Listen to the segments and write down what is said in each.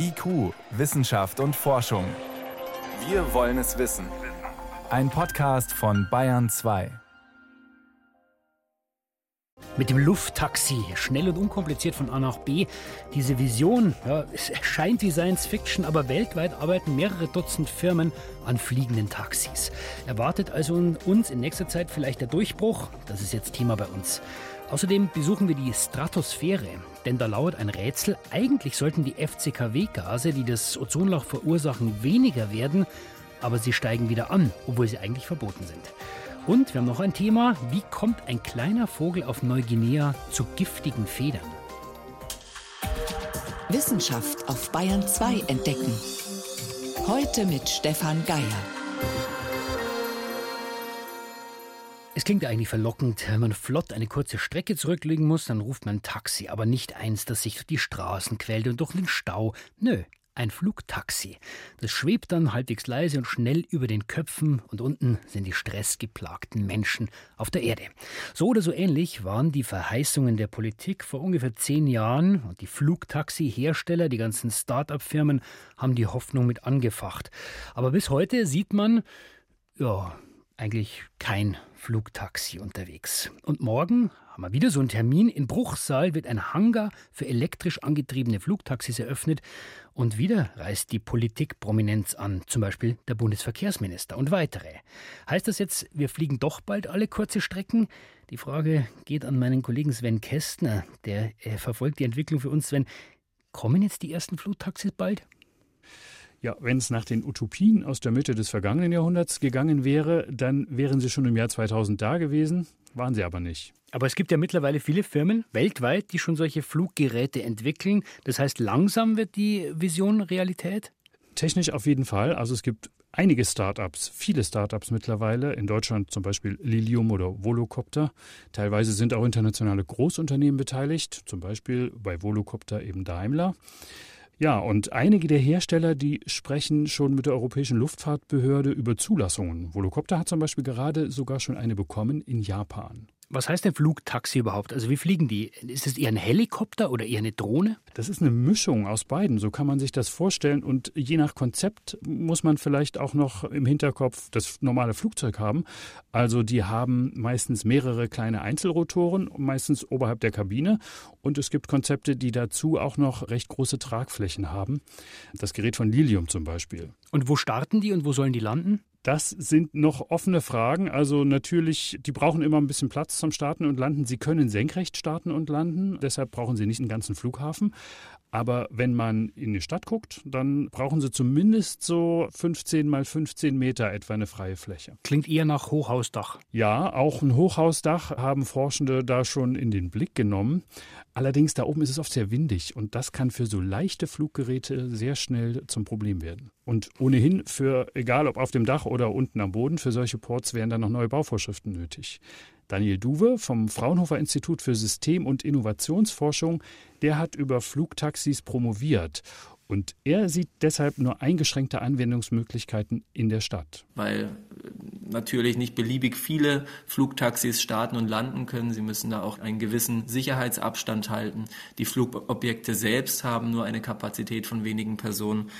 IQ, Wissenschaft und Forschung. Wir wollen es wissen. Ein Podcast von Bayern 2. Mit dem Lufttaxi, schnell und unkompliziert von A nach B. Diese Vision, ja, es erscheint wie Science Fiction, aber weltweit arbeiten mehrere Dutzend Firmen an fliegenden Taxis. Erwartet also uns in nächster Zeit vielleicht der Durchbruch? Das ist jetzt Thema bei uns. Außerdem besuchen wir die Stratosphäre, denn da lauert ein Rätsel. Eigentlich sollten die FCKW-Gase, die das Ozonloch verursachen, weniger werden, aber sie steigen wieder an, obwohl sie eigentlich verboten sind. Und wir haben noch ein Thema, wie kommt ein kleiner Vogel auf Neuguinea zu giftigen Federn? Wissenschaft auf Bayern 2 entdecken. Heute mit Stefan Geier. Es klingt eigentlich verlockend, wenn man flott eine kurze Strecke zurücklegen muss, dann ruft man ein Taxi, aber nicht eins, das sich durch die Straßen quält und durch den Stau. Nö, ein Flugtaxi. Das schwebt dann halbwegs leise und schnell über den Köpfen und unten sind die stressgeplagten Menschen auf der Erde. So oder so ähnlich waren die Verheißungen der Politik vor ungefähr zehn Jahren und die Flugtaxi-Hersteller, die ganzen Start-up-Firmen haben die Hoffnung mit angefacht. Aber bis heute sieht man, ja, eigentlich kein Flugtaxi unterwegs. Und morgen haben wir wieder so einen Termin. In Bruchsal wird ein Hangar für elektrisch angetriebene Flugtaxis eröffnet. Und wieder reist die Politik Prominenz an, zum Beispiel der Bundesverkehrsminister und weitere. Heißt das jetzt, wir fliegen doch bald alle kurze Strecken? Die Frage geht an meinen Kollegen Sven Kästner, der äh, verfolgt die Entwicklung für uns. Sven, kommen jetzt die ersten Flugtaxis bald? Ja, wenn es nach den Utopien aus der Mitte des vergangenen Jahrhunderts gegangen wäre, dann wären sie schon im Jahr 2000 da gewesen, waren sie aber nicht. Aber es gibt ja mittlerweile viele Firmen weltweit, die schon solche Fluggeräte entwickeln. Das heißt, langsam wird die Vision Realität? Technisch auf jeden Fall. Also es gibt einige Startups, viele Startups mittlerweile, in Deutschland zum Beispiel Lilium oder Volocopter. Teilweise sind auch internationale Großunternehmen beteiligt, zum Beispiel bei Volocopter eben Daimler. Ja, und einige der Hersteller, die sprechen schon mit der Europäischen Luftfahrtbehörde über Zulassungen. Volocopter hat zum Beispiel gerade sogar schon eine bekommen in Japan. Was heißt denn Flugtaxi überhaupt? Also wie fliegen die? Ist es eher ein Helikopter oder eher eine Drohne? Das ist eine Mischung aus beiden, so kann man sich das vorstellen. Und je nach Konzept muss man vielleicht auch noch im Hinterkopf das normale Flugzeug haben. Also die haben meistens mehrere kleine Einzelrotoren, meistens oberhalb der Kabine. Und es gibt Konzepte, die dazu auch noch recht große Tragflächen haben. Das Gerät von Lilium zum Beispiel. Und wo starten die und wo sollen die landen? Das sind noch offene Fragen. Also natürlich, die brauchen immer ein bisschen Platz zum Starten und Landen. Sie können senkrecht starten und landen, deshalb brauchen sie nicht einen ganzen Flughafen. Aber wenn man in die Stadt guckt, dann brauchen sie zumindest so 15 mal 15 Meter etwa eine freie Fläche. Klingt eher nach Hochhausdach. Ja, auch ein Hochhausdach haben Forschende da schon in den Blick genommen. Allerdings da oben ist es oft sehr windig und das kann für so leichte Fluggeräte sehr schnell zum Problem werden. Und ohnehin für, egal ob auf dem Dach oder unten am Boden, für solche Ports wären dann noch neue Bauvorschriften nötig. Daniel Duwe vom Fraunhofer Institut für System- und Innovationsforschung, der hat über Flugtaxis promoviert. Und er sieht deshalb nur eingeschränkte Anwendungsmöglichkeiten in der Stadt. Weil äh, natürlich nicht beliebig viele Flugtaxis starten und landen können. Sie müssen da auch einen gewissen Sicherheitsabstand halten. Die Flugobjekte selbst haben nur eine Kapazität von wenigen Personen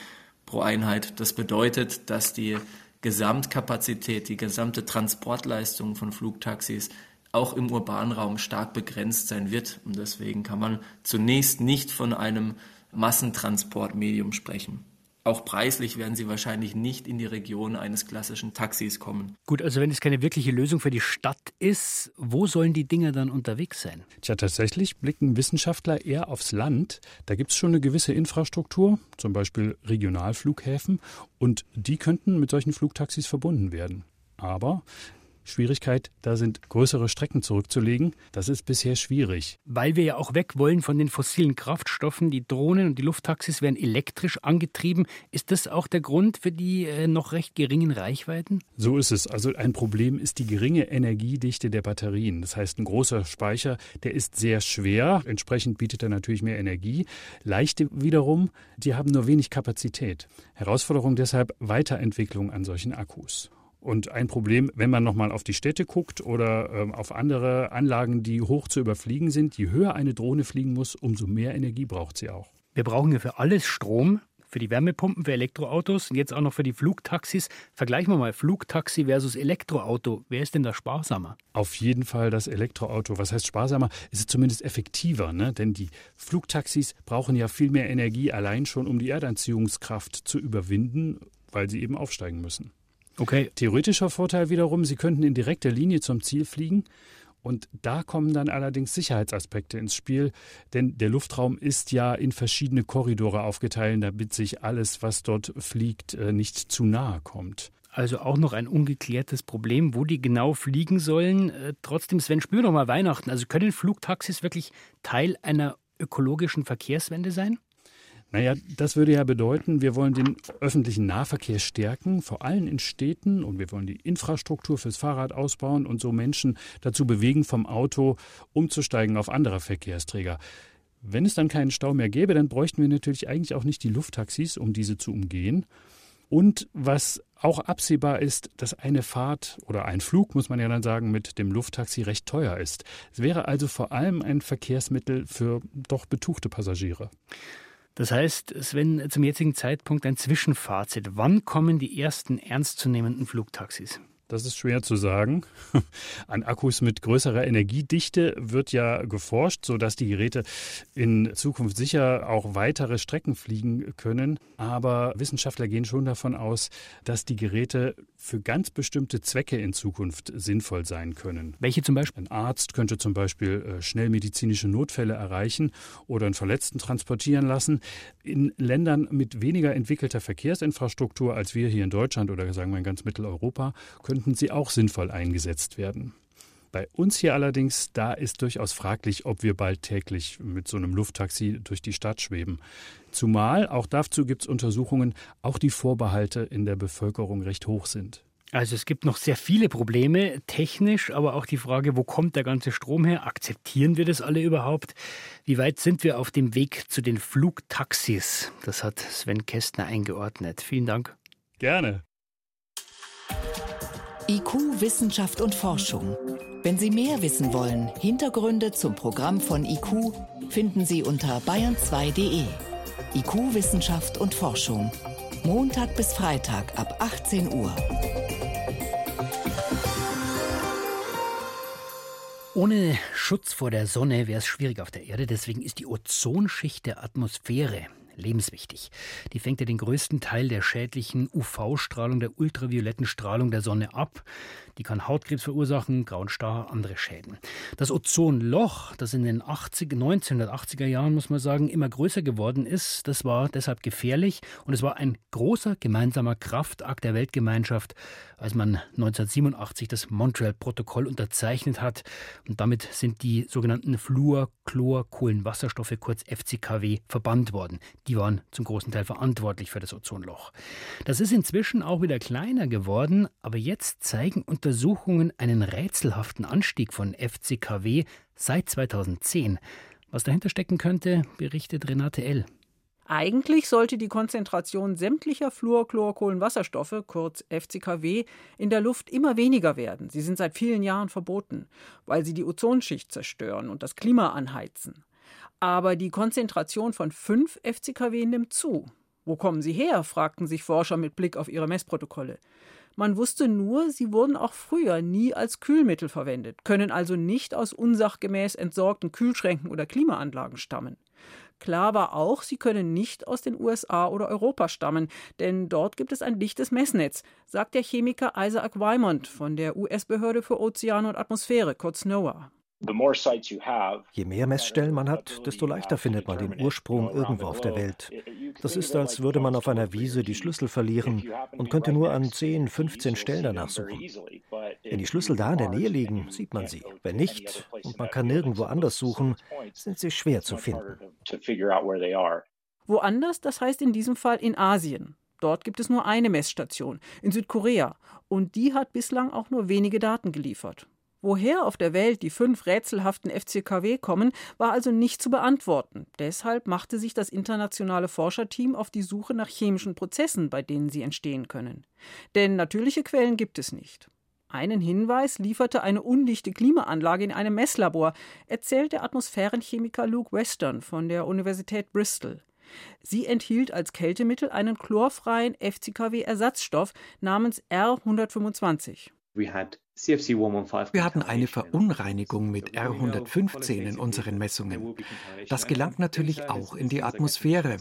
pro Einheit. Das bedeutet, dass die Gesamtkapazität, die gesamte Transportleistung von Flugtaxis auch im urbanen Raum stark begrenzt sein wird. Und deswegen kann man zunächst nicht von einem Massentransportmedium sprechen. Auch preislich werden sie wahrscheinlich nicht in die Region eines klassischen Taxis kommen. Gut, also wenn es keine wirkliche Lösung für die Stadt ist, wo sollen die Dinger dann unterwegs sein? Tja, tatsächlich blicken Wissenschaftler eher aufs Land. Da gibt es schon eine gewisse Infrastruktur, zum Beispiel Regionalflughäfen, und die könnten mit solchen Flugtaxis verbunden werden. Aber Schwierigkeit, da sind größere Strecken zurückzulegen. Das ist bisher schwierig. Weil wir ja auch weg wollen von den fossilen Kraftstoffen. Die Drohnen und die Lufttaxis werden elektrisch angetrieben. Ist das auch der Grund für die äh, noch recht geringen Reichweiten? So ist es. Also ein Problem ist die geringe Energiedichte der Batterien. Das heißt, ein großer Speicher, der ist sehr schwer. Entsprechend bietet er natürlich mehr Energie. Leichte wiederum, die haben nur wenig Kapazität. Herausforderung deshalb Weiterentwicklung an solchen Akkus. Und ein Problem, wenn man nochmal auf die Städte guckt oder ähm, auf andere Anlagen, die hoch zu überfliegen sind, je höher eine Drohne fliegen muss, umso mehr Energie braucht sie auch. Wir brauchen ja für alles Strom. für die Wärmepumpen, für Elektroautos und jetzt auch noch für die Flugtaxis. Vergleichen wir mal Flugtaxi versus Elektroauto. Wer ist denn da sparsamer? Auf jeden Fall das Elektroauto. Was heißt sparsamer? Es ist zumindest effektiver, ne? denn die Flugtaxis brauchen ja viel mehr Energie allein schon, um die Erdanziehungskraft zu überwinden, weil sie eben aufsteigen müssen. Okay. Theoretischer Vorteil wiederum, sie könnten in direkter Linie zum Ziel fliegen. Und da kommen dann allerdings Sicherheitsaspekte ins Spiel, denn der Luftraum ist ja in verschiedene Korridore aufgeteilt, damit sich alles, was dort fliegt, äh, nicht zu nahe kommt. Also auch noch ein ungeklärtes Problem, wo die genau fliegen sollen. Äh, trotzdem, Sven, spür doch mal Weihnachten. Also können Flugtaxis wirklich Teil einer ökologischen Verkehrswende sein? Naja, das würde ja bedeuten, wir wollen den öffentlichen Nahverkehr stärken, vor allem in Städten, und wir wollen die Infrastruktur fürs Fahrrad ausbauen und so Menschen dazu bewegen, vom Auto umzusteigen auf andere Verkehrsträger. Wenn es dann keinen Stau mehr gäbe, dann bräuchten wir natürlich eigentlich auch nicht die Lufttaxis, um diese zu umgehen. Und was auch absehbar ist, dass eine Fahrt oder ein Flug, muss man ja dann sagen, mit dem Lufttaxi recht teuer ist. Es wäre also vor allem ein Verkehrsmittel für doch betuchte Passagiere. Das heißt, Sven, zum jetzigen Zeitpunkt ein Zwischenfazit. Wann kommen die ersten ernstzunehmenden Flugtaxis? Das ist schwer zu sagen. An Akkus mit größerer Energiedichte wird ja geforscht, sodass die Geräte in Zukunft sicher auch weitere Strecken fliegen können. Aber Wissenschaftler gehen schon davon aus, dass die Geräte für ganz bestimmte Zwecke in Zukunft sinnvoll sein können. Welche zum Beispiel? Ein Arzt könnte zum Beispiel äh, schnell medizinische Notfälle erreichen oder einen Verletzten transportieren lassen. In Ländern mit weniger entwickelter Verkehrsinfrastruktur als wir hier in Deutschland oder sagen wir in ganz Mitteleuropa könnten sie auch sinnvoll eingesetzt werden. Bei uns hier allerdings, da ist durchaus fraglich, ob wir bald täglich mit so einem Lufttaxi durch die Stadt schweben. Zumal, auch dazu gibt es Untersuchungen, auch die Vorbehalte in der Bevölkerung recht hoch sind. Also es gibt noch sehr viele Probleme, technisch, aber auch die Frage, wo kommt der ganze Strom her? Akzeptieren wir das alle überhaupt? Wie weit sind wir auf dem Weg zu den Flugtaxis? Das hat Sven Kästner eingeordnet. Vielen Dank. Gerne. IQ, Wissenschaft und Forschung. Wenn Sie mehr wissen wollen, Hintergründe zum Programm von IQ finden Sie unter bayern2.de. IQ, Wissenschaft und Forschung. Montag bis Freitag ab 18 Uhr. Ohne Schutz vor der Sonne wäre es schwierig auf der Erde. Deswegen ist die Ozonschicht der Atmosphäre lebenswichtig. Die fängt ja den größten Teil der schädlichen UV-Strahlung, der ultravioletten Strahlung der Sonne ab. Die kann Hautkrebs verursachen, grauen Star, andere Schäden. Das Ozonloch, das in den 80, 1980er Jahren, muss man sagen, immer größer geworden ist, das war deshalb gefährlich und es war ein großer gemeinsamer Kraftakt der Weltgemeinschaft, als man 1987 das Montreal-Protokoll unterzeichnet hat. Und damit sind die sogenannten Fluor, Chlor, Kohlenwasserstoffe, kurz FCKW, verbannt worden. Die waren zum großen Teil verantwortlich für das Ozonloch. Das ist inzwischen auch wieder kleiner geworden, aber jetzt zeigen unter Untersuchungen einen rätselhaften Anstieg von FCKW seit 2010. Was dahinter stecken könnte, berichtet Renate L. Eigentlich sollte die Konzentration sämtlicher Fluorchlorkohlenwasserstoffe, kurz FCKW, in der Luft immer weniger werden. Sie sind seit vielen Jahren verboten, weil sie die Ozonschicht zerstören und das Klima anheizen. Aber die Konzentration von 5 FCKW nimmt zu. Wo kommen sie her? fragten sich Forscher mit Blick auf ihre Messprotokolle. Man wusste nur, sie wurden auch früher nie als Kühlmittel verwendet, können also nicht aus unsachgemäß entsorgten Kühlschränken oder Klimaanlagen stammen. Klar war auch, sie können nicht aus den USA oder Europa stammen, denn dort gibt es ein dichtes Messnetz, sagt der Chemiker Isaac Wymont von der US-Behörde für Ozeane und Atmosphäre, kurz NOAA. Je mehr Messstellen man hat, desto leichter findet man den Ursprung irgendwo auf der Welt. Das ist, als würde man auf einer Wiese die Schlüssel verlieren und könnte nur an 10, 15 Stellen danach suchen. Wenn die Schlüssel da in der Nähe liegen, sieht man sie. Wenn nicht und man kann nirgendwo anders suchen, sind sie schwer zu finden. Woanders, das heißt in diesem Fall in Asien. Dort gibt es nur eine Messstation, in Südkorea, und die hat bislang auch nur wenige Daten geliefert. Woher auf der Welt die fünf rätselhaften FCKW kommen, war also nicht zu beantworten. Deshalb machte sich das internationale Forscherteam auf die Suche nach chemischen Prozessen, bei denen sie entstehen können. Denn natürliche Quellen gibt es nicht. Einen Hinweis lieferte eine undichte Klimaanlage in einem Messlabor, erzählt der Atmosphärenchemiker Luke Western von der Universität Bristol. Sie enthielt als Kältemittel einen chlorfreien FCKW-Ersatzstoff namens R125. Wir hatten eine Verunreinigung mit R115 in unseren Messungen. Das gelangt natürlich auch in die Atmosphäre.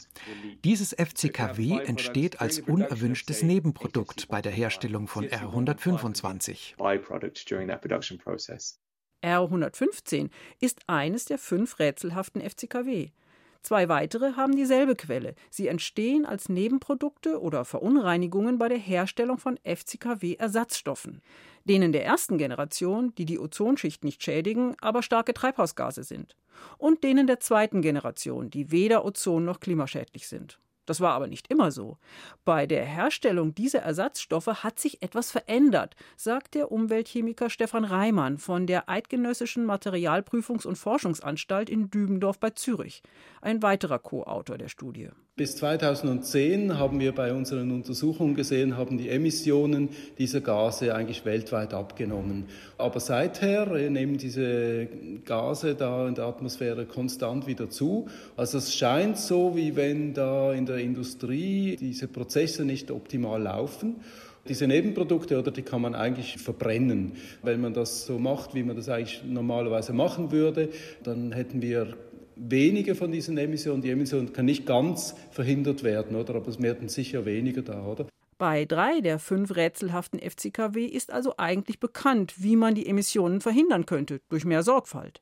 Dieses FCKW entsteht als unerwünschtes Nebenprodukt bei der Herstellung von R125. R115 ist eines der fünf rätselhaften FCKW. Zwei weitere haben dieselbe Quelle. Sie entstehen als Nebenprodukte oder Verunreinigungen bei der Herstellung von FCKW-Ersatzstoffen. Denen der ersten Generation, die die Ozonschicht nicht schädigen, aber starke Treibhausgase sind. Und denen der zweiten Generation, die weder ozon- noch klimaschädlich sind. Das war aber nicht immer so. Bei der Herstellung dieser Ersatzstoffe hat sich etwas verändert, sagt der Umweltchemiker Stefan Reimann von der Eidgenössischen Materialprüfungs- und Forschungsanstalt in Dübendorf bei Zürich, ein weiterer Co-Autor der Studie. Bis 2010 haben wir bei unseren Untersuchungen gesehen, haben die Emissionen dieser Gase eigentlich weltweit abgenommen. Aber seither nehmen diese Gase da in der Atmosphäre konstant wieder zu. Also es scheint so, wie wenn da in der Industrie diese Prozesse nicht optimal laufen. Diese Nebenprodukte, oder die kann man eigentlich verbrennen. Wenn man das so macht, wie man das eigentlich normalerweise machen würde, dann hätten wir wenige von diesen Emissionen. Die Emission kann nicht ganz verhindert werden, oder? Aber es werden sicher weniger da, oder? Bei drei der fünf rätselhaften FCKW ist also eigentlich bekannt, wie man die Emissionen verhindern könnte, durch mehr Sorgfalt.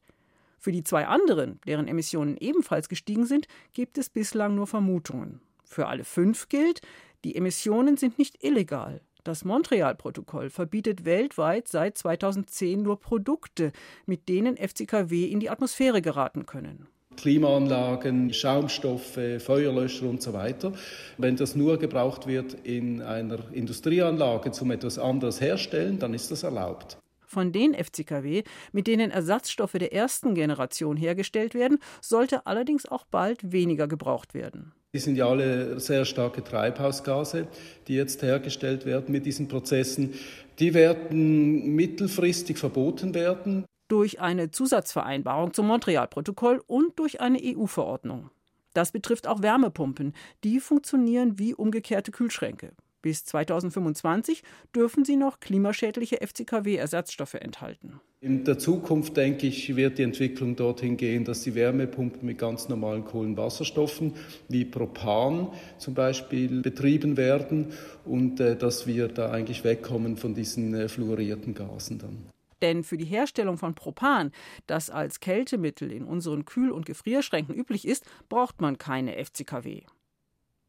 Für die zwei anderen, deren Emissionen ebenfalls gestiegen sind, gibt es bislang nur Vermutungen. Für alle fünf gilt, die Emissionen sind nicht illegal. Das Montreal-Protokoll verbietet weltweit seit 2010 nur Produkte, mit denen FCKW in die Atmosphäre geraten können. Klimaanlagen, Schaumstoffe, Feuerlöscher und so weiter. Wenn das nur gebraucht wird in einer Industrieanlage zum etwas anderes herstellen, dann ist das erlaubt. Von den FCKW, mit denen Ersatzstoffe der ersten Generation hergestellt werden, sollte allerdings auch bald weniger gebraucht werden. Die sind ja alle sehr starke Treibhausgase, die jetzt hergestellt werden mit diesen Prozessen. Die werden mittelfristig verboten werden durch eine Zusatzvereinbarung zum Montreal-Protokoll und durch eine EU-Verordnung. Das betrifft auch Wärmepumpen. Die funktionieren wie umgekehrte Kühlschränke. Bis 2025 dürfen sie noch klimaschädliche FCKW-Ersatzstoffe enthalten. In der Zukunft, denke ich, wird die Entwicklung dorthin gehen, dass die Wärmepumpen mit ganz normalen Kohlenwasserstoffen wie Propan zum Beispiel betrieben werden und äh, dass wir da eigentlich wegkommen von diesen äh, fluorierten Gasen dann. Denn für die Herstellung von Propan, das als Kältemittel in unseren Kühl- und Gefrierschränken üblich ist, braucht man keine FCKW.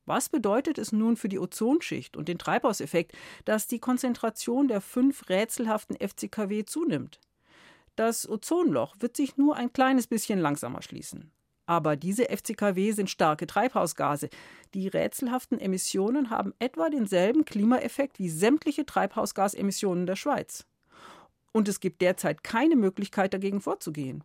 Was bedeutet es nun für die Ozonschicht und den Treibhauseffekt, dass die Konzentration der fünf rätselhaften FCKW zunimmt? Das Ozonloch wird sich nur ein kleines bisschen langsamer schließen. Aber diese FCKW sind starke Treibhausgase. Die rätselhaften Emissionen haben etwa denselben Klimaeffekt wie sämtliche Treibhausgasemissionen der Schweiz. Und es gibt derzeit keine Möglichkeit dagegen vorzugehen.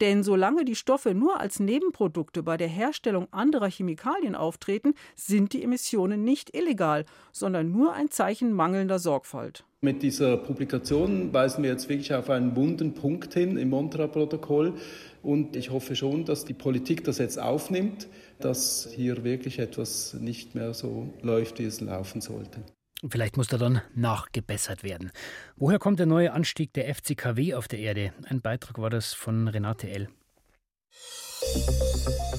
Denn solange die Stoffe nur als Nebenprodukte bei der Herstellung anderer Chemikalien auftreten, sind die Emissionen nicht illegal, sondern nur ein Zeichen mangelnder Sorgfalt. Mit dieser Publikation weisen wir jetzt wirklich auf einen wunden Punkt hin im Montreal-Protokoll. Und ich hoffe schon, dass die Politik das jetzt aufnimmt, dass hier wirklich etwas nicht mehr so läuft, wie es laufen sollte. Vielleicht muss da dann nachgebessert werden. Woher kommt der neue Anstieg der FCKW auf der Erde? Ein Beitrag war das von Renate L.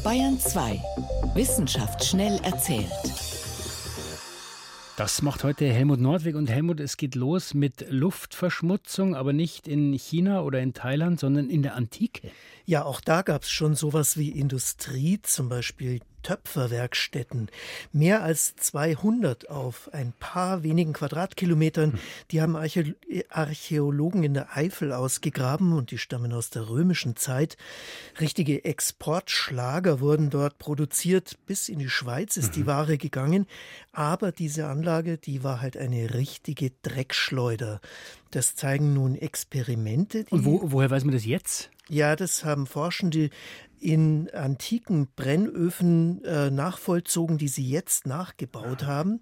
Bayern 2. Wissenschaft schnell erzählt. Das macht heute Helmut Nordweg und Helmut, es geht los mit Luftverschmutzung, aber nicht in China oder in Thailand, sondern in der Antike. Ja, auch da gab es schon sowas wie Industrie, zum Beispiel Töpferwerkstätten. Mehr als 200 auf ein paar wenigen Quadratkilometern. Die haben Archä Archäologen in der Eifel ausgegraben und die stammen aus der römischen Zeit. Richtige Exportschlager wurden dort produziert. Bis in die Schweiz ist die mhm. Ware gegangen. Aber diese Anlage, die war halt eine richtige Dreckschleuder. Das zeigen nun Experimente. und wo, woher weiß man das jetzt? Ja, das haben Forschende in antiken Brennöfen äh, nachvollzogen, die sie jetzt nachgebaut haben.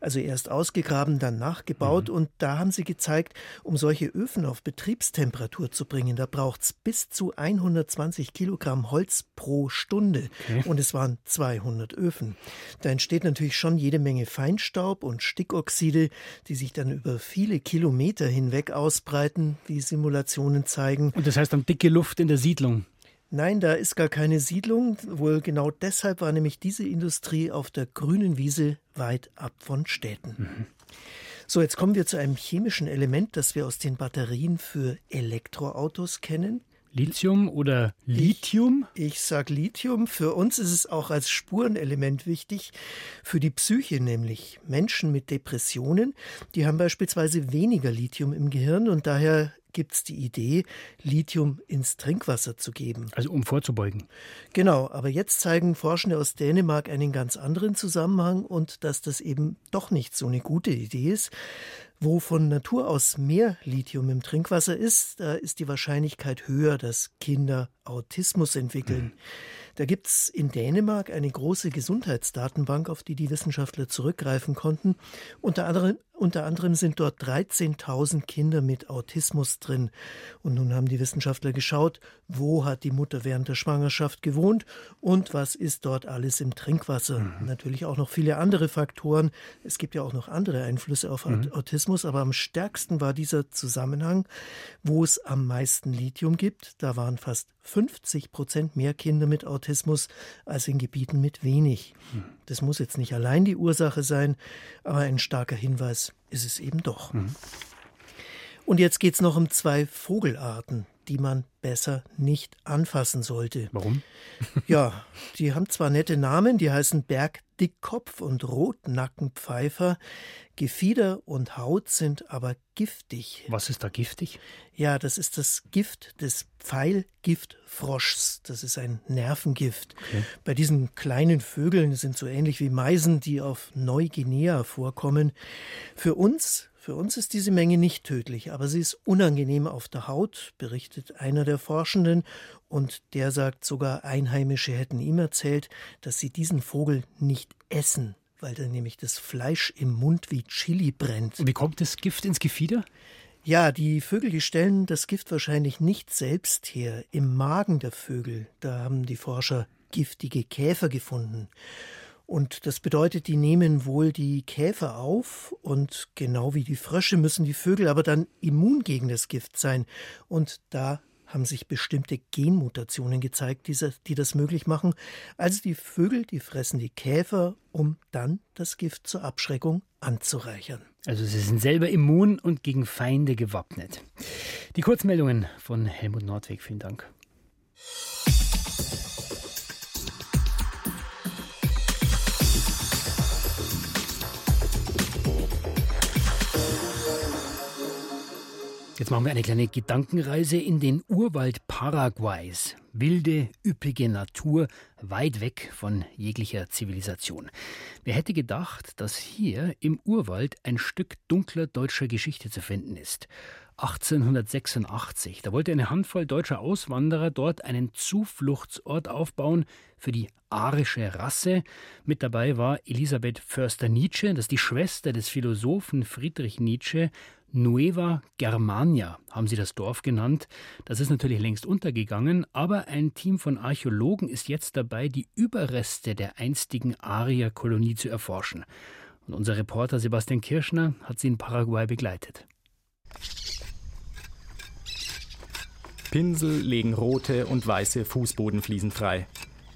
Also erst ausgegraben, dann nachgebaut. Mhm. Und da haben sie gezeigt, um solche Öfen auf Betriebstemperatur zu bringen, da braucht es bis zu 120 Kilogramm Holz pro Stunde. Okay. Und es waren 200 Öfen. Da entsteht natürlich schon jede Menge Feinstaub und Stickoxide, die sich dann über viele Kilometer hinweg ausbreiten, wie Simulationen zeigen. Und das heißt dann dicke Luft in der Siedlung. Nein, da ist gar keine Siedlung. Wohl genau deshalb war nämlich diese Industrie auf der grünen Wiese weit ab von Städten. Mhm. So, jetzt kommen wir zu einem chemischen Element, das wir aus den Batterien für Elektroautos kennen. Lithium oder Lithium? Ich, ich sage Lithium. Für uns ist es auch als Spurenelement wichtig. Für die Psyche nämlich. Menschen mit Depressionen, die haben beispielsweise weniger Lithium im Gehirn und daher gibt es die Idee, Lithium ins Trinkwasser zu geben. Also um vorzubeugen. Genau, aber jetzt zeigen Forschende aus Dänemark einen ganz anderen Zusammenhang und dass das eben doch nicht so eine gute Idee ist. Wo von Natur aus mehr Lithium im Trinkwasser ist, da ist die Wahrscheinlichkeit höher, dass Kinder Autismus entwickeln. Mhm. Da gibt es in Dänemark eine große Gesundheitsdatenbank, auf die die Wissenschaftler zurückgreifen konnten. Unter anderem, unter anderem sind dort 13.000 Kinder mit Autismus drin. Und nun haben die Wissenschaftler geschaut, wo hat die Mutter während der Schwangerschaft gewohnt und was ist dort alles im Trinkwasser. Mhm. Natürlich auch noch viele andere Faktoren. Es gibt ja auch noch andere Einflüsse auf mhm. Autismus, aber am stärksten war dieser Zusammenhang, wo es am meisten Lithium gibt. Da waren fast 50 Prozent mehr Kinder mit Autismus als in Gebieten mit wenig. Mhm. Das muss jetzt nicht allein die Ursache sein, aber ein starker Hinweis ist es eben doch. Mhm. Und jetzt geht es noch um zwei Vogelarten, die man besser nicht anfassen sollte. Warum? ja, die haben zwar nette Namen, die heißen Bergdickkopf und Rotnackenpfeifer. Gefieder und Haut sind aber giftig. Was ist da giftig? Ja, das ist das Gift des Pfeilgiftfroschs. Das ist ein Nervengift. Okay. Bei diesen kleinen Vögeln sind so ähnlich wie Meisen, die auf Neuguinea vorkommen. Für uns für uns ist diese Menge nicht tödlich, aber sie ist unangenehm auf der Haut, berichtet einer der Forschenden, und der sagt sogar, Einheimische hätten ihm erzählt, dass sie diesen Vogel nicht essen, weil da nämlich das Fleisch im Mund wie Chili brennt. Und wie kommt das Gift ins Gefieder? Ja, die Vögel, die stellen das Gift wahrscheinlich nicht selbst her. Im Magen der Vögel, da haben die Forscher giftige Käfer gefunden. Und das bedeutet, die nehmen wohl die Käfer auf und genau wie die Frösche müssen die Vögel aber dann immun gegen das Gift sein. Und da haben sich bestimmte Genmutationen gezeigt, die das möglich machen. Also die Vögel, die fressen die Käfer, um dann das Gift zur Abschreckung anzureichern. Also sie sind selber immun und gegen Feinde gewappnet. Die Kurzmeldungen von Helmut Nordweg, vielen Dank. Jetzt machen wir eine kleine Gedankenreise in den Urwald Paraguays. Wilde, üppige Natur, weit weg von jeglicher Zivilisation. Wer hätte gedacht, dass hier im Urwald ein Stück dunkler deutscher Geschichte zu finden ist? 1886. Da wollte eine Handvoll deutscher Auswanderer dort einen Zufluchtsort aufbauen für die arische Rasse. Mit dabei war Elisabeth Förster-Nietzsche, das ist die Schwester des Philosophen Friedrich Nietzsche, Nueva Germania haben sie das Dorf genannt. Das ist natürlich längst untergegangen, aber ein Team von Archäologen ist jetzt dabei, die Überreste der einstigen Arierkolonie zu erforschen. Und unser Reporter Sebastian Kirschner hat sie in Paraguay begleitet. Pinsel legen rote und weiße Fußbodenfliesen frei.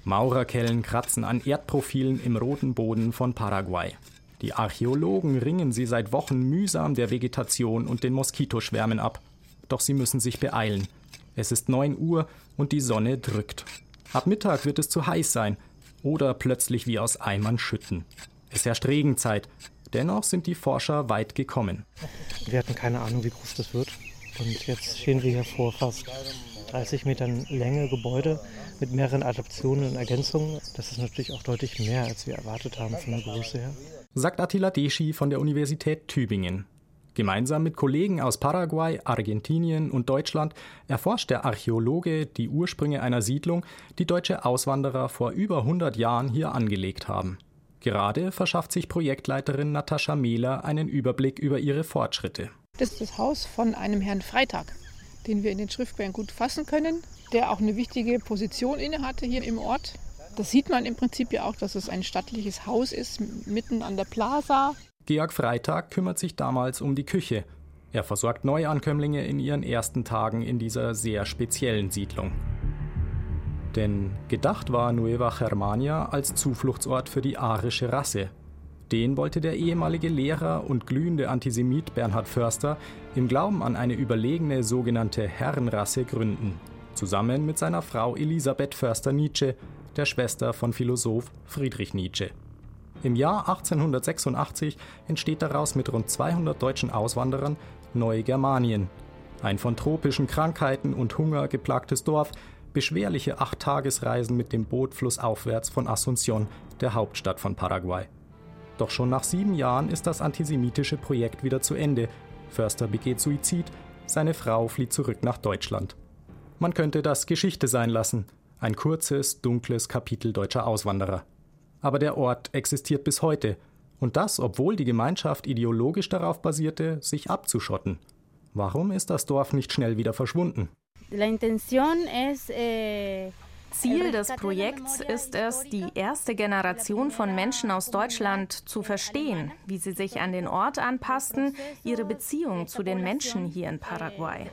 Maurerkellen kratzen an Erdprofilen im roten Boden von Paraguay. Die Archäologen ringen sie seit Wochen mühsam der Vegetation und den Moskitoschwärmen ab. Doch sie müssen sich beeilen. Es ist 9 Uhr und die Sonne drückt. Ab Mittag wird es zu heiß sein oder plötzlich wie aus Eimern schütten. Es herrscht Regenzeit. Dennoch sind die Forscher weit gekommen. Wir hatten keine Ahnung, wie groß das wird. Und jetzt stehen wir hier vor fast 30 Metern Länge Gebäude mit mehreren Adaptionen und Ergänzungen. Das ist natürlich auch deutlich mehr, als wir erwartet haben von der Größe her sagt Attila Deschi von der Universität Tübingen. Gemeinsam mit Kollegen aus Paraguay, Argentinien und Deutschland erforscht der Archäologe die Ursprünge einer Siedlung, die deutsche Auswanderer vor über 100 Jahren hier angelegt haben. Gerade verschafft sich Projektleiterin Natascha Mehler einen Überblick über ihre Fortschritte. Das ist das Haus von einem Herrn Freitag, den wir in den Schriftquellen gut fassen können, der auch eine wichtige Position innehatte hier im Ort. Das sieht man im Prinzip ja auch, dass es ein stattliches Haus ist, mitten an der Plaza. Georg Freitag kümmert sich damals um die Küche. Er versorgt Neuankömmlinge in ihren ersten Tagen in dieser sehr speziellen Siedlung. Denn gedacht war Nueva Germania als Zufluchtsort für die arische Rasse. Den wollte der ehemalige Lehrer und glühende Antisemit Bernhard Förster im Glauben an eine überlegene sogenannte Herrenrasse gründen, zusammen mit seiner Frau Elisabeth Förster-Nietzsche, der Schwester von Philosoph Friedrich Nietzsche. Im Jahr 1886 entsteht daraus mit rund 200 deutschen Auswanderern Neugermanien, ein von tropischen Krankheiten und Hunger geplagtes Dorf, beschwerliche Acht-Tagesreisen mit dem Boot flussaufwärts von Asunción, der Hauptstadt von Paraguay. Doch schon nach sieben Jahren ist das antisemitische Projekt wieder zu Ende. Förster begeht Suizid, seine Frau flieht zurück nach Deutschland. Man könnte das Geschichte sein lassen, ein kurzes, dunkles Kapitel deutscher Auswanderer aber der Ort existiert bis heute, und das, obwohl die Gemeinschaft ideologisch darauf basierte, sich abzuschotten. Warum ist das Dorf nicht schnell wieder verschwunden? Eh, Ziel des Projekts ist es, die erste Generation von Menschen aus Deutschland zu verstehen, wie sie sich an den Ort anpassten, ihre Beziehung zu den Menschen hier in Paraguay.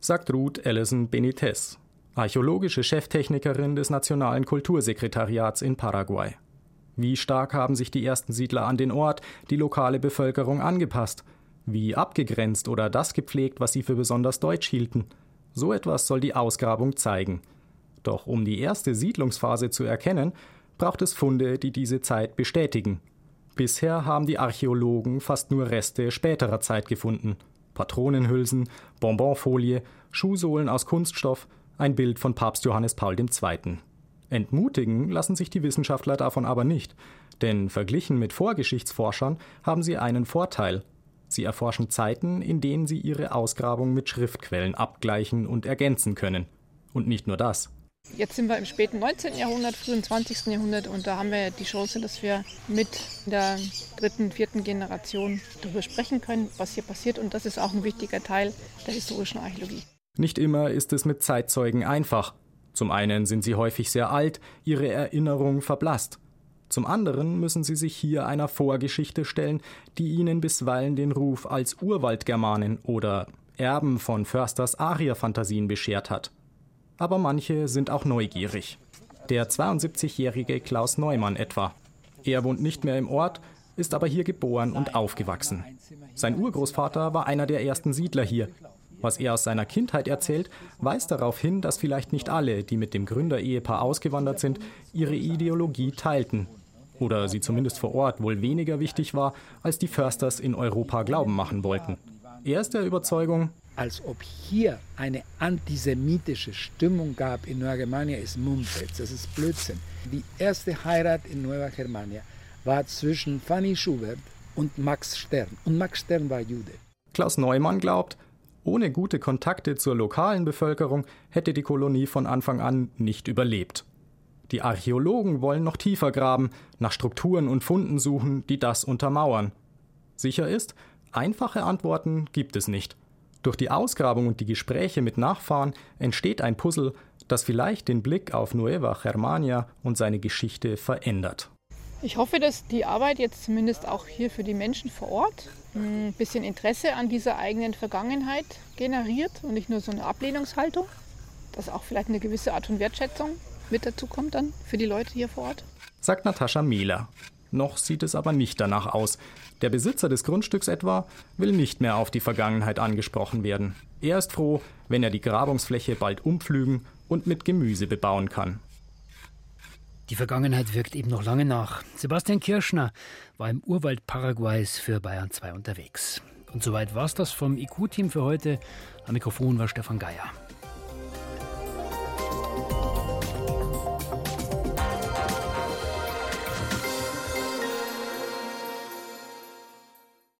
Sagt Ruth Ellison Benitez, archäologische Cheftechnikerin des Nationalen Kultursekretariats in Paraguay. Wie stark haben sich die ersten Siedler an den Ort, die lokale Bevölkerung angepasst? Wie abgegrenzt oder das gepflegt, was sie für besonders deutsch hielten? So etwas soll die Ausgrabung zeigen. Doch um die erste Siedlungsphase zu erkennen, braucht es Funde, die diese Zeit bestätigen. Bisher haben die Archäologen fast nur Reste späterer Zeit gefunden. Patronenhülsen, Bonbonfolie, Schuhsohlen aus Kunststoff, ein Bild von Papst Johannes Paul II. Entmutigen lassen sich die Wissenschaftler davon aber nicht, denn verglichen mit Vorgeschichtsforschern haben sie einen Vorteil. Sie erforschen Zeiten, in denen sie ihre Ausgrabung mit Schriftquellen abgleichen und ergänzen können. Und nicht nur das. Jetzt sind wir im späten 19. Jahrhundert, frühen 20. Jahrhundert und da haben wir die Chance, dass wir mit der dritten, vierten Generation darüber sprechen können, was hier passiert und das ist auch ein wichtiger Teil der historischen Archäologie. Nicht immer ist es mit Zeitzeugen einfach. Zum einen sind sie häufig sehr alt, ihre Erinnerung verblasst. Zum anderen müssen sie sich hier einer Vorgeschichte stellen, die ihnen bisweilen den Ruf als Urwaldgermanen oder Erben von Försters Arierfantasien beschert hat. Aber manche sind auch neugierig. Der 72-jährige Klaus Neumann etwa. Er wohnt nicht mehr im Ort, ist aber hier geboren und aufgewachsen. Sein Urgroßvater war einer der ersten Siedler hier was er aus seiner Kindheit erzählt, weist darauf hin, dass vielleicht nicht alle, die mit dem Gründerehepaar ausgewandert sind, ihre Ideologie teilten. Oder sie zumindest vor Ort wohl weniger wichtig war, als die Försters in Europa glauben machen wollten. Er ist der Überzeugung, als ob hier eine antisemitische Stimmung gab in Nueva Germania, ist Mumpitz, das ist Blödsinn. Die erste Heirat in Nueva Germania war zwischen Fanny Schubert und Max Stern. Und Max Stern war Jude. Klaus Neumann glaubt, ohne gute Kontakte zur lokalen Bevölkerung hätte die Kolonie von Anfang an nicht überlebt. Die Archäologen wollen noch tiefer graben, nach Strukturen und Funden suchen, die das untermauern. Sicher ist, einfache Antworten gibt es nicht. Durch die Ausgrabung und die Gespräche mit Nachfahren entsteht ein Puzzle, das vielleicht den Blick auf Nueva Germania und seine Geschichte verändert. Ich hoffe, dass die Arbeit jetzt zumindest auch hier für die Menschen vor Ort ein bisschen Interesse an dieser eigenen Vergangenheit generiert und nicht nur so eine Ablehnungshaltung, dass auch vielleicht eine gewisse Art von Wertschätzung mit dazu kommt dann für die Leute hier vor Ort. Sagt Natascha Mehler. Noch sieht es aber nicht danach aus. Der Besitzer des Grundstücks etwa will nicht mehr auf die Vergangenheit angesprochen werden. Er ist froh, wenn er die Grabungsfläche bald umpflügen und mit Gemüse bebauen kann. Die Vergangenheit wirkt eben noch lange nach. Sebastian Kirschner war im Urwald Paraguays für Bayern 2 unterwegs. Und soweit war es das vom IQ-Team für heute. Am Mikrofon war Stefan Geier.